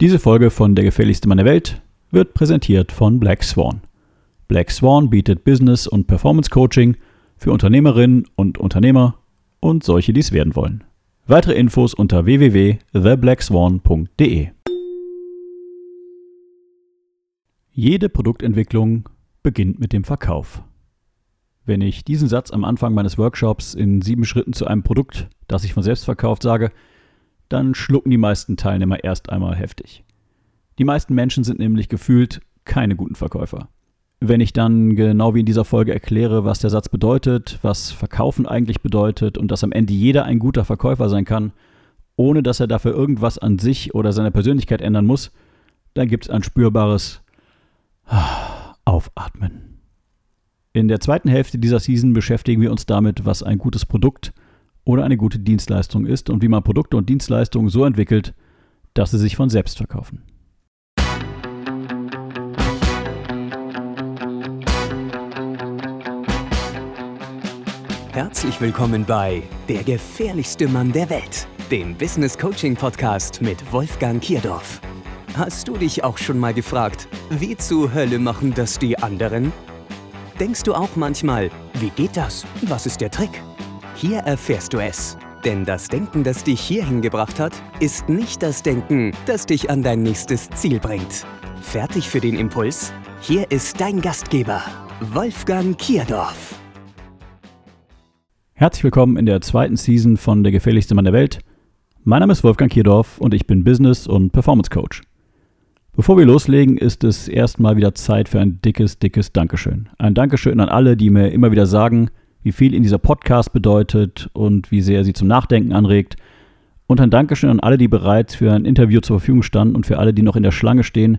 Diese Folge von Der gefährlichste Mann der Welt wird präsentiert von Black Swan. Black Swan bietet Business- und Performance-Coaching für Unternehmerinnen und Unternehmer und solche, die es werden wollen. Weitere Infos unter www.theblackswan.de. Jede Produktentwicklung beginnt mit dem Verkauf. Wenn ich diesen Satz am Anfang meines Workshops in sieben Schritten zu einem Produkt, das sich von selbst verkauft, sage, dann schlucken die meisten Teilnehmer erst einmal heftig. Die meisten Menschen sind nämlich gefühlt keine guten Verkäufer. Wenn ich dann genau wie in dieser Folge erkläre, was der Satz bedeutet, was Verkaufen eigentlich bedeutet und dass am Ende jeder ein guter Verkäufer sein kann, ohne dass er dafür irgendwas an sich oder seiner Persönlichkeit ändern muss, dann gibt es ein spürbares Aufatmen. In der zweiten Hälfte dieser Season beschäftigen wir uns damit, was ein gutes Produkt oder eine gute Dienstleistung ist und wie man Produkte und Dienstleistungen so entwickelt, dass sie sich von selbst verkaufen. Herzlich willkommen bei Der gefährlichste Mann der Welt, dem Business Coaching Podcast mit Wolfgang Kierdorf. Hast du dich auch schon mal gefragt, wie zur Hölle machen das die anderen? Denkst du auch manchmal, wie geht das? Was ist der Trick? Hier erfährst du es. Denn das Denken, das dich hierhin gebracht hat, ist nicht das Denken, das dich an dein nächstes Ziel bringt. Fertig für den Impuls? Hier ist dein Gastgeber, Wolfgang Kierdorf. Herzlich willkommen in der zweiten Season von Der gefährlichste Mann der Welt. Mein Name ist Wolfgang Kierdorf und ich bin Business- und Performance Coach. Bevor wir loslegen, ist es erstmal wieder Zeit für ein dickes, dickes Dankeschön. Ein Dankeschön an alle, die mir immer wieder sagen, wie viel Ihnen dieser Podcast bedeutet und wie sehr Sie zum Nachdenken anregt. Und ein Dankeschön an alle, die bereits für ein Interview zur Verfügung standen und für alle, die noch in der Schlange stehen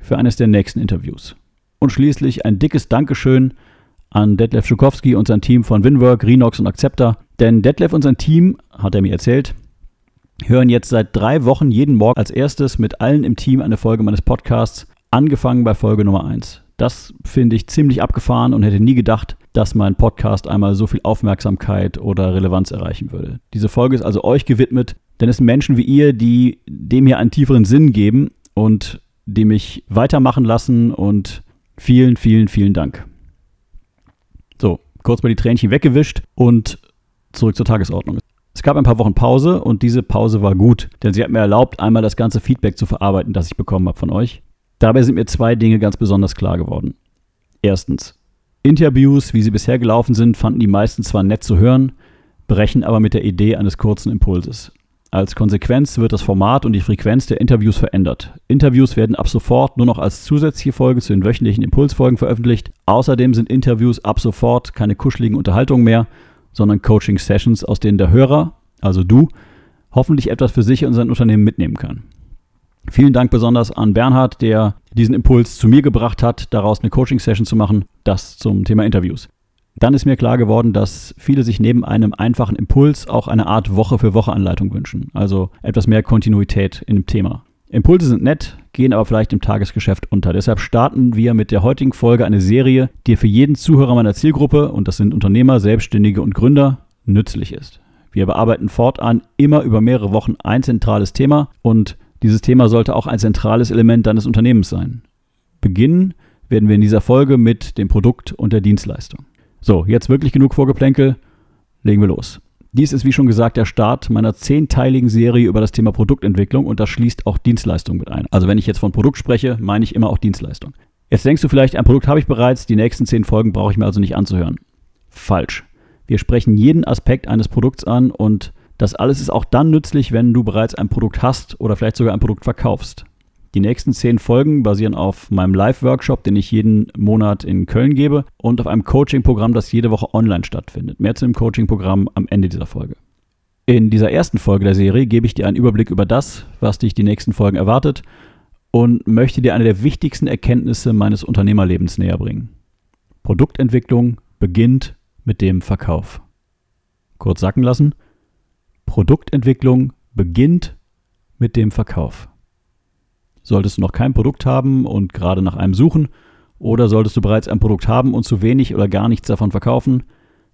für eines der nächsten Interviews. Und schließlich ein dickes Dankeschön an Detlef Schukowski und sein Team von Winwork, Renox und Accepta. Denn Detlef und sein Team, hat er mir erzählt, hören jetzt seit drei Wochen jeden Morgen als erstes mit allen im Team eine Folge meines Podcasts, angefangen bei Folge Nummer 1. Das finde ich ziemlich abgefahren und hätte nie gedacht, dass mein Podcast einmal so viel Aufmerksamkeit oder Relevanz erreichen würde. Diese Folge ist also euch gewidmet, denn es sind Menschen wie ihr, die dem hier einen tieferen Sinn geben und die mich weitermachen lassen und vielen, vielen, vielen Dank. So, kurz mal die Tränchen weggewischt und zurück zur Tagesordnung. Es gab ein paar Wochen Pause und diese Pause war gut, denn sie hat mir erlaubt, einmal das ganze Feedback zu verarbeiten, das ich bekommen habe von euch. Dabei sind mir zwei Dinge ganz besonders klar geworden. Erstens, Interviews, wie sie bisher gelaufen sind, fanden die meisten zwar nett zu hören, brechen aber mit der Idee eines kurzen Impulses. Als Konsequenz wird das Format und die Frequenz der Interviews verändert. Interviews werden ab sofort nur noch als zusätzliche Folge zu den wöchentlichen Impulsfolgen veröffentlicht. Außerdem sind Interviews ab sofort keine kuscheligen Unterhaltungen mehr, sondern Coaching-Sessions, aus denen der Hörer, also du, hoffentlich etwas für sich und sein Unternehmen mitnehmen kann. Vielen Dank besonders an Bernhard, der diesen Impuls zu mir gebracht hat, daraus eine Coaching-Session zu machen, das zum Thema Interviews. Dann ist mir klar geworden, dass viele sich neben einem einfachen Impuls auch eine Art Woche-für-Woche-Anleitung wünschen, also etwas mehr Kontinuität in dem Thema. Impulse sind nett, gehen aber vielleicht im Tagesgeschäft unter. Deshalb starten wir mit der heutigen Folge eine Serie, die für jeden Zuhörer meiner Zielgruppe, und das sind Unternehmer, Selbstständige und Gründer, nützlich ist. Wir bearbeiten fortan immer über mehrere Wochen ein zentrales Thema und dieses Thema sollte auch ein zentrales Element deines Unternehmens sein. Beginnen werden wir in dieser Folge mit dem Produkt und der Dienstleistung. So, jetzt wirklich genug Vorgeplänkel, legen wir los. Dies ist wie schon gesagt der Start meiner zehnteiligen Serie über das Thema Produktentwicklung und das schließt auch Dienstleistung mit ein. Also wenn ich jetzt von Produkt spreche, meine ich immer auch Dienstleistung. Jetzt denkst du vielleicht, ein Produkt habe ich bereits, die nächsten zehn Folgen brauche ich mir also nicht anzuhören. Falsch. Wir sprechen jeden Aspekt eines Produkts an und das alles ist auch dann nützlich, wenn du bereits ein Produkt hast oder vielleicht sogar ein Produkt verkaufst. Die nächsten zehn Folgen basieren auf meinem Live-Workshop, den ich jeden Monat in Köln gebe, und auf einem Coaching-Programm, das jede Woche online stattfindet. Mehr zu dem Coaching-Programm am Ende dieser Folge. In dieser ersten Folge der Serie gebe ich dir einen Überblick über das, was dich die nächsten Folgen erwartet und möchte dir eine der wichtigsten Erkenntnisse meines Unternehmerlebens näher bringen. Produktentwicklung beginnt mit dem Verkauf. Kurz sacken lassen. Produktentwicklung beginnt mit dem Verkauf. Solltest du noch kein Produkt haben und gerade nach einem suchen, oder solltest du bereits ein Produkt haben und zu wenig oder gar nichts davon verkaufen,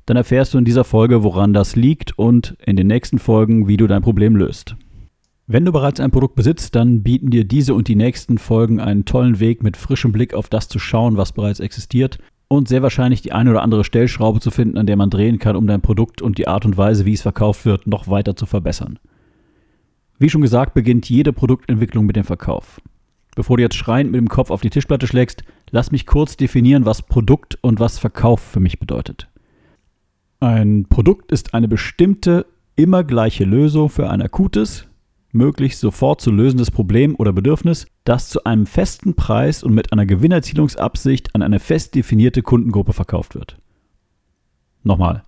dann erfährst du in dieser Folge, woran das liegt und in den nächsten Folgen, wie du dein Problem löst. Wenn du bereits ein Produkt besitzt, dann bieten dir diese und die nächsten Folgen einen tollen Weg, mit frischem Blick auf das zu schauen, was bereits existiert und sehr wahrscheinlich die eine oder andere Stellschraube zu finden, an der man drehen kann, um dein Produkt und die Art und Weise, wie es verkauft wird, noch weiter zu verbessern. Wie schon gesagt, beginnt jede Produktentwicklung mit dem Verkauf. Bevor du jetzt schreiend mit dem Kopf auf die Tischplatte schlägst, lass mich kurz definieren, was Produkt und was Verkauf für mich bedeutet. Ein Produkt ist eine bestimmte, immer gleiche Lösung für ein akutes, möglichst sofort zu lösendes Problem oder Bedürfnis, das zu einem festen Preis und mit einer Gewinnerzielungsabsicht an eine fest definierte Kundengruppe verkauft wird. Nochmal.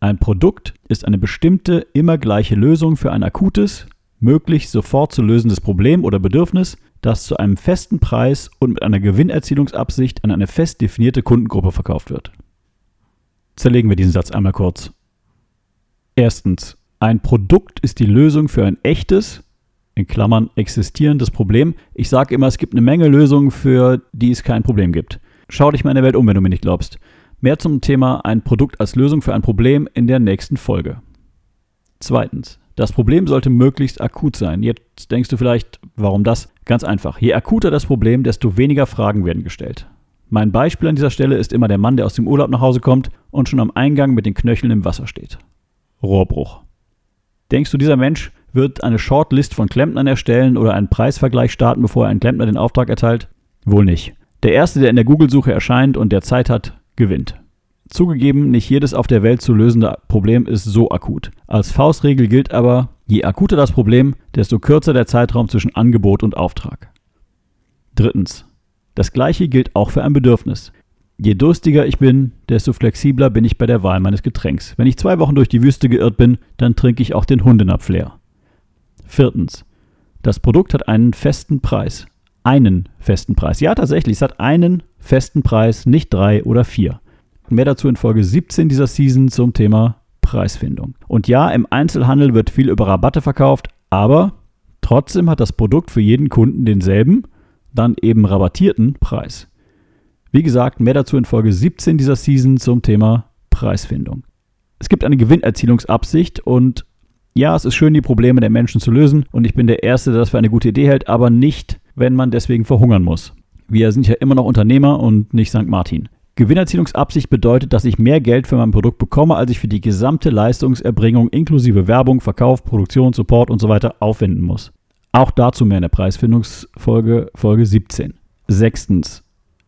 Ein Produkt ist eine bestimmte, immer gleiche Lösung für ein akutes, möglichst sofort zu lösendes Problem oder Bedürfnis, das zu einem festen Preis und mit einer Gewinnerzielungsabsicht an eine fest definierte Kundengruppe verkauft wird. Zerlegen wir diesen Satz einmal kurz. Erstens. Ein Produkt ist die Lösung für ein echtes, in Klammern existierendes Problem. Ich sage immer, es gibt eine Menge Lösungen, für die es kein Problem gibt. Schau dich mal in der Welt um, wenn du mir nicht glaubst. Mehr zum Thema ein Produkt als Lösung für ein Problem in der nächsten Folge. Zweitens. Das Problem sollte möglichst akut sein. Jetzt denkst du vielleicht, warum das? Ganz einfach. Je akuter das Problem, desto weniger Fragen werden gestellt. Mein Beispiel an dieser Stelle ist immer der Mann, der aus dem Urlaub nach Hause kommt und schon am Eingang mit den Knöcheln im Wasser steht. Rohrbruch. Denkst du, dieser Mensch wird eine Shortlist von Klempnern erstellen oder einen Preisvergleich starten, bevor er einen Klempner den Auftrag erteilt? Wohl nicht. Der Erste, der in der Google-Suche erscheint und der Zeit hat, gewinnt. Zugegeben, nicht jedes auf der Welt zu lösende Problem ist so akut. Als Faustregel gilt aber, je akuter das Problem, desto kürzer der Zeitraum zwischen Angebot und Auftrag. Drittens. Das gleiche gilt auch für ein Bedürfnis. Je durstiger ich bin, desto flexibler bin ich bei der Wahl meines Getränks. Wenn ich zwei Wochen durch die Wüste geirrt bin, dann trinke ich auch den Hundenapf. Viertens. Das Produkt hat einen festen Preis. Einen festen Preis. Ja, tatsächlich, es hat einen festen Preis, nicht drei oder vier. Mehr dazu in Folge 17 dieser Season zum Thema Preisfindung. Und ja, im Einzelhandel wird viel über Rabatte verkauft, aber trotzdem hat das Produkt für jeden Kunden denselben, dann eben rabattierten Preis. Wie gesagt, mehr dazu in Folge 17 dieser Season zum Thema Preisfindung. Es gibt eine Gewinnerzielungsabsicht und ja, es ist schön, die Probleme der Menschen zu lösen und ich bin der Erste, der das für eine gute Idee hält, aber nicht, wenn man deswegen verhungern muss. Wir sind ja immer noch Unternehmer und nicht St. Martin. Gewinnerzielungsabsicht bedeutet, dass ich mehr Geld für mein Produkt bekomme, als ich für die gesamte Leistungserbringung inklusive Werbung, Verkauf, Produktion, Support und so weiter aufwenden muss. Auch dazu mehr in der Preisfindungsfolge Folge 17. Sechstens.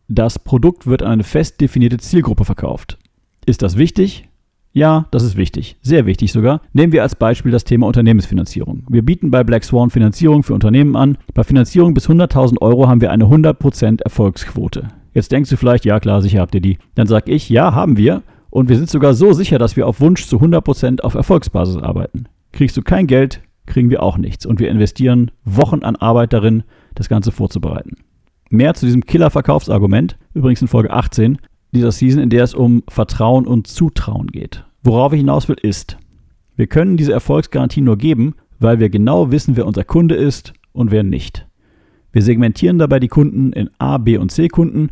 Das Produkt wird an eine fest definierte Zielgruppe verkauft. Ist das wichtig? Ja, das ist wichtig. Sehr wichtig sogar. Nehmen wir als Beispiel das Thema Unternehmensfinanzierung. Wir bieten bei Black Swan Finanzierung für Unternehmen an. Bei Finanzierung bis 100.000 Euro haben wir eine 100% Erfolgsquote. Jetzt denkst du vielleicht, ja klar, sicher habt ihr die. Dann sag ich, ja, haben wir. Und wir sind sogar so sicher, dass wir auf Wunsch zu 100% auf Erfolgsbasis arbeiten. Kriegst du kein Geld, kriegen wir auch nichts. Und wir investieren Wochen an Arbeit darin, das Ganze vorzubereiten. Mehr zu diesem Killer-Verkaufsargument, übrigens in Folge 18 dieser Season, in der es um Vertrauen und Zutrauen geht. Worauf ich hinaus will, ist, wir können diese Erfolgsgarantie nur geben, weil wir genau wissen, wer unser Kunde ist und wer nicht. Wir segmentieren dabei die Kunden in A, B und C Kunden.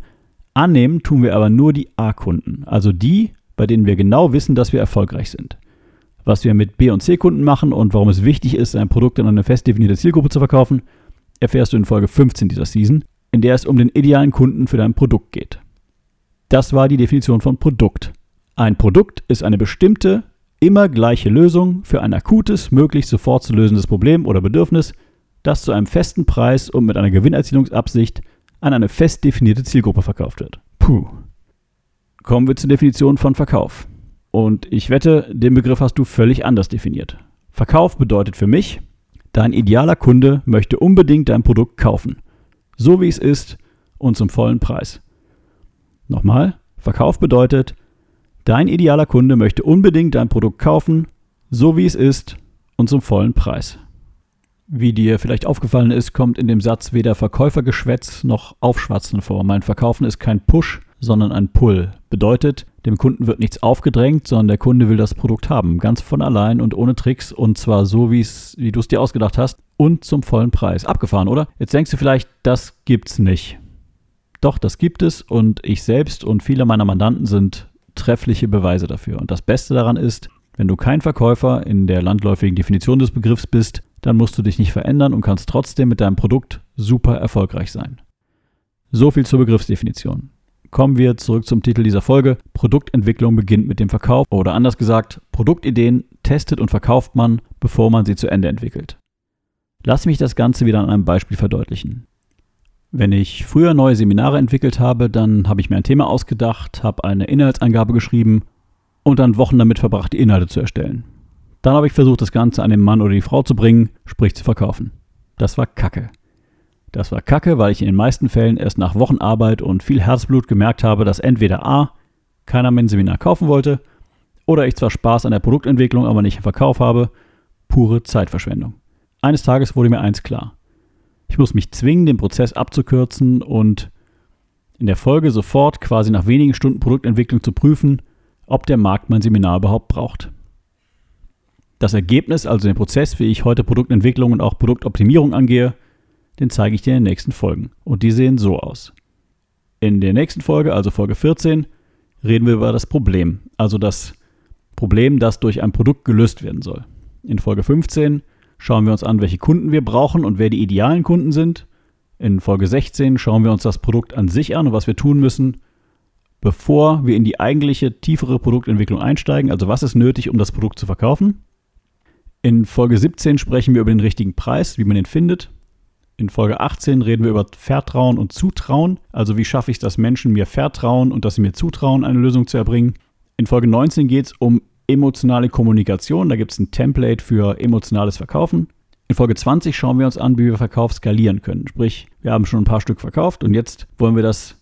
Annehmen tun wir aber nur die A-Kunden, also die, bei denen wir genau wissen, dass wir erfolgreich sind. Was wir mit B und C Kunden machen und warum es wichtig ist, ein Produkt an eine fest definierte Zielgruppe zu verkaufen, erfährst du in Folge 15 dieser Season in der es um den idealen Kunden für dein Produkt geht. Das war die Definition von Produkt. Ein Produkt ist eine bestimmte, immer gleiche Lösung für ein akutes, möglichst sofort zu lösendes Problem oder Bedürfnis, das zu einem festen Preis und mit einer Gewinnerzielungsabsicht an eine fest definierte Zielgruppe verkauft wird. Puh. Kommen wir zur Definition von Verkauf. Und ich wette, den Begriff hast du völlig anders definiert. Verkauf bedeutet für mich, dein idealer Kunde möchte unbedingt dein Produkt kaufen so wie es ist und zum vollen Preis. Nochmal, Verkauf bedeutet, dein idealer Kunde möchte unbedingt dein Produkt kaufen, so wie es ist und zum vollen Preis. Wie dir vielleicht aufgefallen ist, kommt in dem Satz weder Verkäufergeschwätz noch Aufschwatzen vor. Mein Verkaufen ist kein Push, sondern ein Pull. Bedeutet, dem Kunden wird nichts aufgedrängt, sondern der Kunde will das Produkt haben. Ganz von allein und ohne Tricks und zwar so, wie du es dir ausgedacht hast und zum vollen Preis. Abgefahren, oder? Jetzt denkst du vielleicht, das gibt's nicht. Doch, das gibt es und ich selbst und viele meiner Mandanten sind treffliche Beweise dafür. Und das Beste daran ist, wenn du kein Verkäufer in der landläufigen Definition des Begriffs bist, dann musst du dich nicht verändern und kannst trotzdem mit deinem Produkt super erfolgreich sein. So viel zur Begriffsdefinition. Kommen wir zurück zum Titel dieser Folge. Produktentwicklung beginnt mit dem Verkauf oder anders gesagt, Produktideen testet und verkauft man, bevor man sie zu Ende entwickelt. Lass mich das Ganze wieder an einem Beispiel verdeutlichen. Wenn ich früher neue Seminare entwickelt habe, dann habe ich mir ein Thema ausgedacht, habe eine Inhaltsangabe geschrieben und dann Wochen damit verbracht, die Inhalte zu erstellen. Dann habe ich versucht, das Ganze an den Mann oder die Frau zu bringen, sprich zu verkaufen. Das war Kacke. Das war Kacke, weil ich in den meisten Fällen erst nach Wochen Arbeit und viel Herzblut gemerkt habe, dass entweder A, keiner mein Seminar kaufen wollte, oder ich zwar Spaß an der Produktentwicklung, aber nicht im Verkauf habe, pure Zeitverschwendung. Eines Tages wurde mir eins klar. Ich muss mich zwingen, den Prozess abzukürzen und in der Folge sofort quasi nach wenigen Stunden Produktentwicklung zu prüfen, ob der Markt mein Seminar überhaupt braucht. Das Ergebnis, also den Prozess, wie ich heute Produktentwicklung und auch Produktoptimierung angehe, den zeige ich dir in den nächsten Folgen. Und die sehen so aus. In der nächsten Folge, also Folge 14, reden wir über das Problem, also das Problem, das durch ein Produkt gelöst werden soll. In Folge 15 schauen wir uns an, welche Kunden wir brauchen und wer die idealen Kunden sind. In Folge 16 schauen wir uns das Produkt an sich an und was wir tun müssen, bevor wir in die eigentliche tiefere Produktentwicklung einsteigen. Also was ist nötig, um das Produkt zu verkaufen. In Folge 17 sprechen wir über den richtigen Preis, wie man den findet. In Folge 18 reden wir über Vertrauen und Zutrauen, also wie schaffe ich es, dass Menschen mir vertrauen und dass sie mir zutrauen, eine Lösung zu erbringen. In Folge 19 geht es um emotionale Kommunikation, da gibt es ein Template für emotionales Verkaufen. In Folge 20 schauen wir uns an, wie wir Verkauf skalieren können. Sprich, wir haben schon ein paar Stück verkauft und jetzt wollen wir das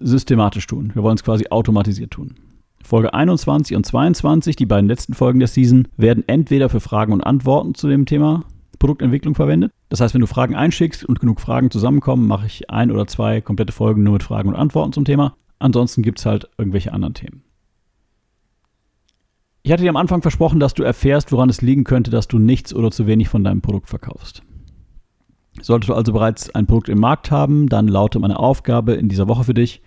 systematisch tun. Wir wollen es quasi automatisiert tun. Folge 21 und 22, die beiden letzten Folgen der Season, werden entweder für Fragen und Antworten zu dem Thema Produktentwicklung verwendet. Das heißt, wenn du Fragen einschickst und genug Fragen zusammenkommen, mache ich ein oder zwei komplette Folgen nur mit Fragen und Antworten zum Thema. Ansonsten gibt es halt irgendwelche anderen Themen. Ich hatte dir am Anfang versprochen, dass du erfährst, woran es liegen könnte, dass du nichts oder zu wenig von deinem Produkt verkaufst. Solltest du also bereits ein Produkt im Markt haben, dann lautet meine Aufgabe in dieser Woche für dich,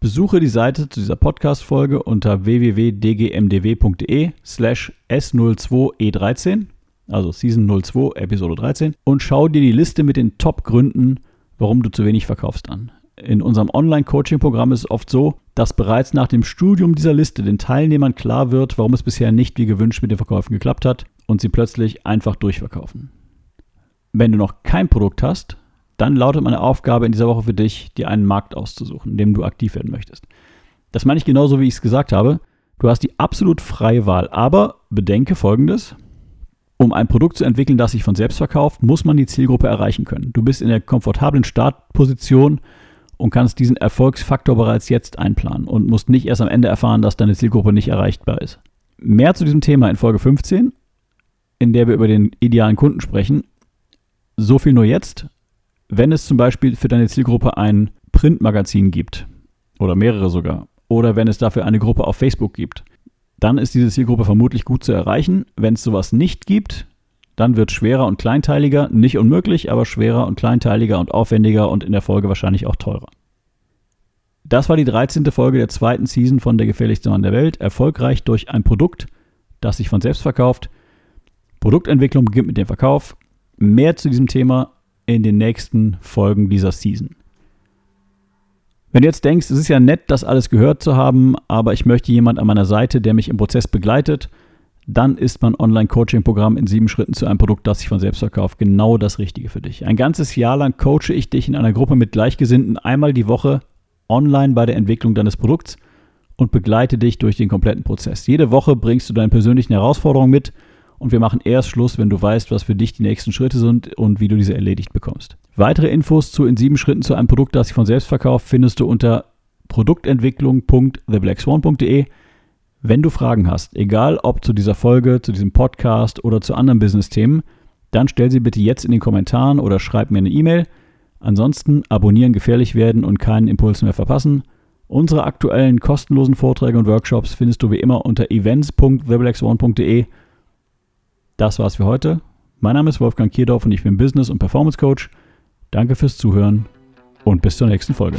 Besuche die Seite zu dieser Podcast-Folge unter www.dgmdw.de slash s02e13, also Season 02, Episode 13, und schau dir die Liste mit den Top-Gründen, warum du zu wenig verkaufst an. In unserem Online-Coaching-Programm ist es oft so, dass bereits nach dem Studium dieser Liste den Teilnehmern klar wird, warum es bisher nicht wie gewünscht mit den Verkäufen geklappt hat und sie plötzlich einfach durchverkaufen. Wenn du noch kein Produkt hast, dann lautet meine Aufgabe in dieser Woche für dich, dir einen Markt auszusuchen, in dem du aktiv werden möchtest. Das meine ich genauso, wie ich es gesagt habe. Du hast die absolut freie Wahl. Aber bedenke folgendes. Um ein Produkt zu entwickeln, das sich von selbst verkauft, muss man die Zielgruppe erreichen können. Du bist in der komfortablen Startposition und kannst diesen Erfolgsfaktor bereits jetzt einplanen und musst nicht erst am Ende erfahren, dass deine Zielgruppe nicht erreichbar ist. Mehr zu diesem Thema in Folge 15, in der wir über den idealen Kunden sprechen. So viel nur jetzt wenn es zum Beispiel für deine Zielgruppe ein Printmagazin gibt oder mehrere sogar oder wenn es dafür eine Gruppe auf Facebook gibt, dann ist diese Zielgruppe vermutlich gut zu erreichen. Wenn es sowas nicht gibt, dann wird schwerer und kleinteiliger, nicht unmöglich, aber schwerer und kleinteiliger und aufwendiger und in der Folge wahrscheinlich auch teurer. Das war die 13. Folge der zweiten Season von Der gefährlichste Mann der Welt. Erfolgreich durch ein Produkt, das sich von selbst verkauft. Produktentwicklung beginnt mit dem Verkauf. Mehr zu diesem Thema in den nächsten Folgen dieser Season. Wenn du jetzt denkst, es ist ja nett, das alles gehört zu haben, aber ich möchte jemand an meiner Seite, der mich im Prozess begleitet, dann ist mein Online-Coaching-Programm in sieben Schritten zu einem Produkt, das sich von selbst verkauft, genau das Richtige für dich. Ein ganzes Jahr lang coache ich dich in einer Gruppe mit Gleichgesinnten einmal die Woche online bei der Entwicklung deines Produkts und begleite dich durch den kompletten Prozess. Jede Woche bringst du deine persönlichen Herausforderungen mit und wir machen erst Schluss, wenn du weißt, was für dich die nächsten Schritte sind und wie du diese erledigt bekommst. Weitere Infos zu in sieben Schritten zu einem Produkt, das sich von selbst verkauft, findest du unter produktentwicklung.theblackswan.de. Wenn du Fragen hast, egal ob zu dieser Folge, zu diesem Podcast oder zu anderen Business-Themen, dann stell sie bitte jetzt in den Kommentaren oder schreib mir eine E-Mail. Ansonsten abonnieren, gefährlich werden und keinen Impuls mehr verpassen. Unsere aktuellen kostenlosen Vorträge und Workshops findest du wie immer unter events.theblackswan.de das war's für heute. Mein Name ist Wolfgang Kierdorf und ich bin Business- und Performance Coach. Danke fürs Zuhören und bis zur nächsten Folge.